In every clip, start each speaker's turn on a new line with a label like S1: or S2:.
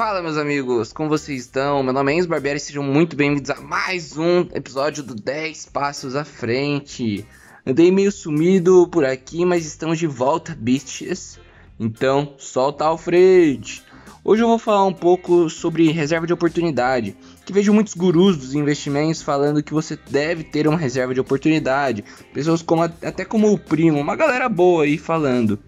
S1: Fala, meus amigos, como vocês estão? Meu nome é Enzo Barbieri e sejam muito bem-vindos a mais um episódio do 10 Passos à Frente. Andei meio sumido por aqui, mas estamos de volta, bitches. Então, solta ao frente. Hoje eu vou falar um pouco sobre reserva de oportunidade, que vejo muitos gurus dos investimentos falando que você deve ter uma reserva de oportunidade. Pessoas como até como o primo, uma galera boa aí falando.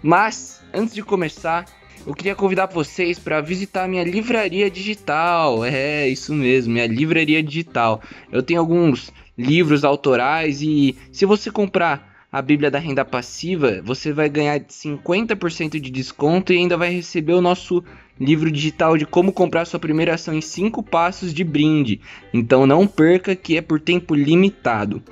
S1: Mas antes de começar, eu queria convidar vocês para visitar minha livraria digital. É, isso mesmo, minha livraria digital. Eu tenho alguns livros autorais e se você comprar a Bíblia da Renda Passiva, você vai ganhar 50% de desconto e ainda vai receber o nosso livro digital de como comprar sua primeira ação em 5 passos de brinde. Então não perca que é por tempo limitado.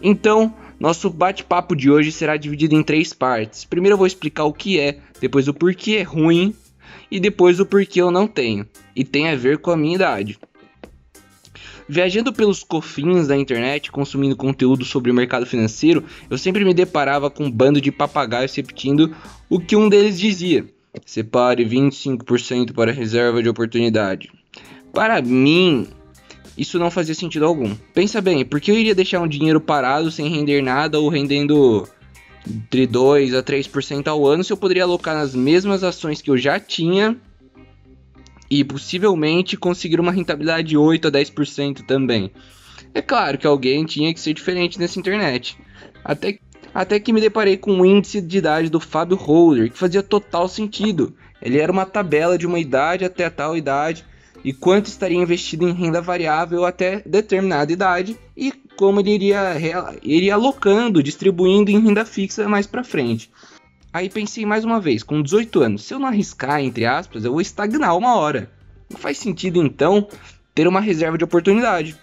S1: Então, nosso bate-papo de hoje será dividido em três partes. Primeiro eu vou explicar o que é, depois o porquê é ruim e depois o porquê eu não tenho. E tem a ver com a minha idade. Viajando pelos cofins da internet, consumindo conteúdo sobre o mercado financeiro, eu sempre me deparava com um bando de papagaios repetindo o que um deles dizia: separe 25% para reserva de oportunidade. Para mim, isso não fazia sentido algum. Pensa bem, por que eu iria deixar um dinheiro parado sem render nada ou rendendo entre 2 a 3% ao ano se eu poderia alocar nas mesmas ações que eu já tinha e possivelmente conseguir uma rentabilidade de 8 a 10% também? É claro que alguém tinha que ser diferente nessa internet. Até, até que me deparei com o índice de idade do Fábio Holder, que fazia total sentido. Ele era uma tabela de uma idade até tal idade e quanto estaria investido em renda variável até determinada idade e como ele iria, iria alocando, distribuindo em renda fixa mais para frente. Aí pensei mais uma vez, com 18 anos, se eu não arriscar, entre aspas, eu vou estagnar uma hora. Não faz sentido então ter uma reserva de oportunidade.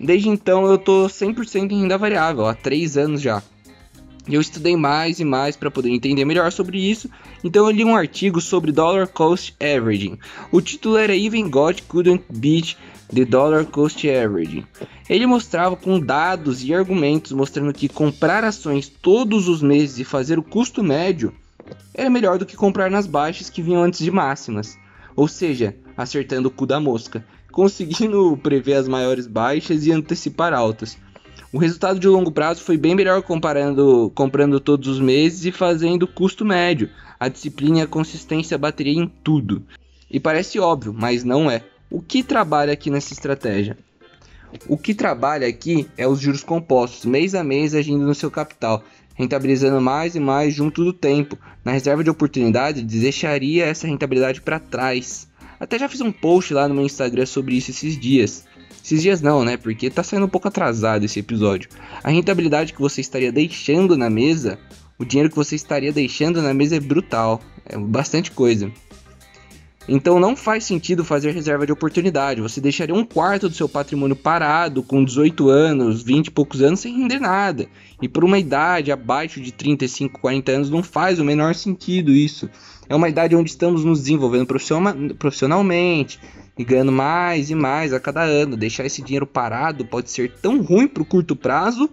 S1: Desde então eu tô 100% em renda variável, há 3 anos já. Eu estudei mais e mais para poder entender melhor sobre isso, então eu li um artigo sobre Dollar Cost Averaging. O título era Even God Couldn't Beat the Dollar Cost Averaging. Ele mostrava com dados e argumentos mostrando que comprar ações todos os meses e fazer o custo médio era melhor do que comprar nas baixas que vinham antes de máximas. Ou seja, acertando o cu da mosca, conseguindo prever as maiores baixas e antecipar altas. O resultado de longo prazo foi bem melhor comparando comprando todos os meses e fazendo custo médio. A disciplina e a consistência bateria em tudo. E parece óbvio, mas não é. O que trabalha aqui nessa estratégia? O que trabalha aqui é os juros compostos, mês a mês agindo no seu capital, rentabilizando mais e mais junto do tempo. Na reserva de oportunidade, deixaria essa rentabilidade para trás. Até já fiz um post lá no meu Instagram sobre isso esses dias. Esses dias não, né? Porque tá saindo um pouco atrasado esse episódio. A rentabilidade que você estaria deixando na mesa, o dinheiro que você estaria deixando na mesa é brutal. É bastante coisa. Então não faz sentido fazer reserva de oportunidade. Você deixaria um quarto do seu patrimônio parado com 18 anos, 20 e poucos anos sem render nada. E por uma idade abaixo de 35, 40 anos não faz o menor sentido isso. É uma idade onde estamos nos desenvolvendo profissionalmente, e ganhando mais e mais a cada ano. Deixar esse dinheiro parado pode ser tão ruim para o curto prazo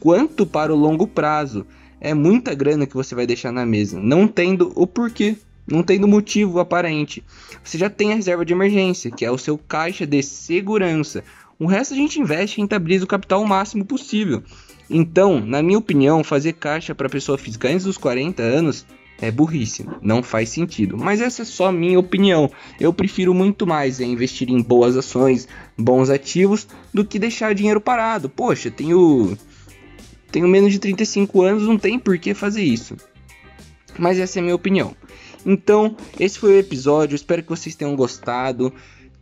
S1: quanto para o longo prazo. É muita grana que você vai deixar na mesa, não tendo o porquê, não tendo motivo aparente. Você já tem a reserva de emergência, que é o seu caixa de segurança. O resto a gente investe e rentabiliza o capital o máximo possível. Então, na minha opinião, fazer caixa para pessoa física antes dos 40 anos é burrice, não faz sentido. Mas essa é só minha opinião. Eu prefiro muito mais investir em boas ações, bons ativos, do que deixar dinheiro parado. Poxa, tenho tenho menos de 35 anos, não tem por que fazer isso. Mas essa é a minha opinião. Então, esse foi o episódio. Espero que vocês tenham gostado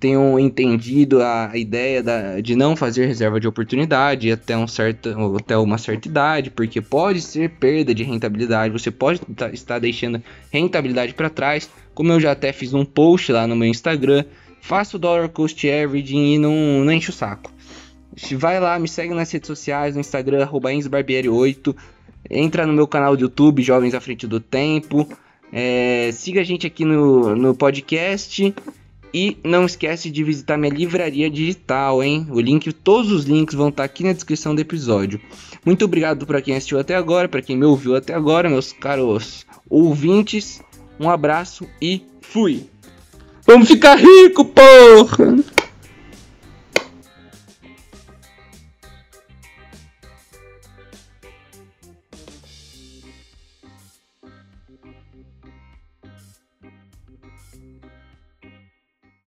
S1: tenham entendido a ideia da, de não fazer reserva de oportunidade até, um certo, até uma certa idade, porque pode ser perda de rentabilidade, você pode estar deixando rentabilidade para trás, como eu já até fiz um post lá no meu Instagram, faça o dollar cost averaging e não, não enche o saco. Vai lá, me segue nas redes sociais, no Instagram, ensbarbieri8, entra no meu canal do YouTube, Jovens à Frente do Tempo, é, siga a gente aqui no, no podcast e não esquece de visitar minha livraria digital, hein? O link, todos os links vão estar aqui na descrição do episódio. Muito obrigado para quem assistiu até agora, para quem me ouviu até agora, meus caros ouvintes. Um abraço e fui! Vamos ficar rico, porra!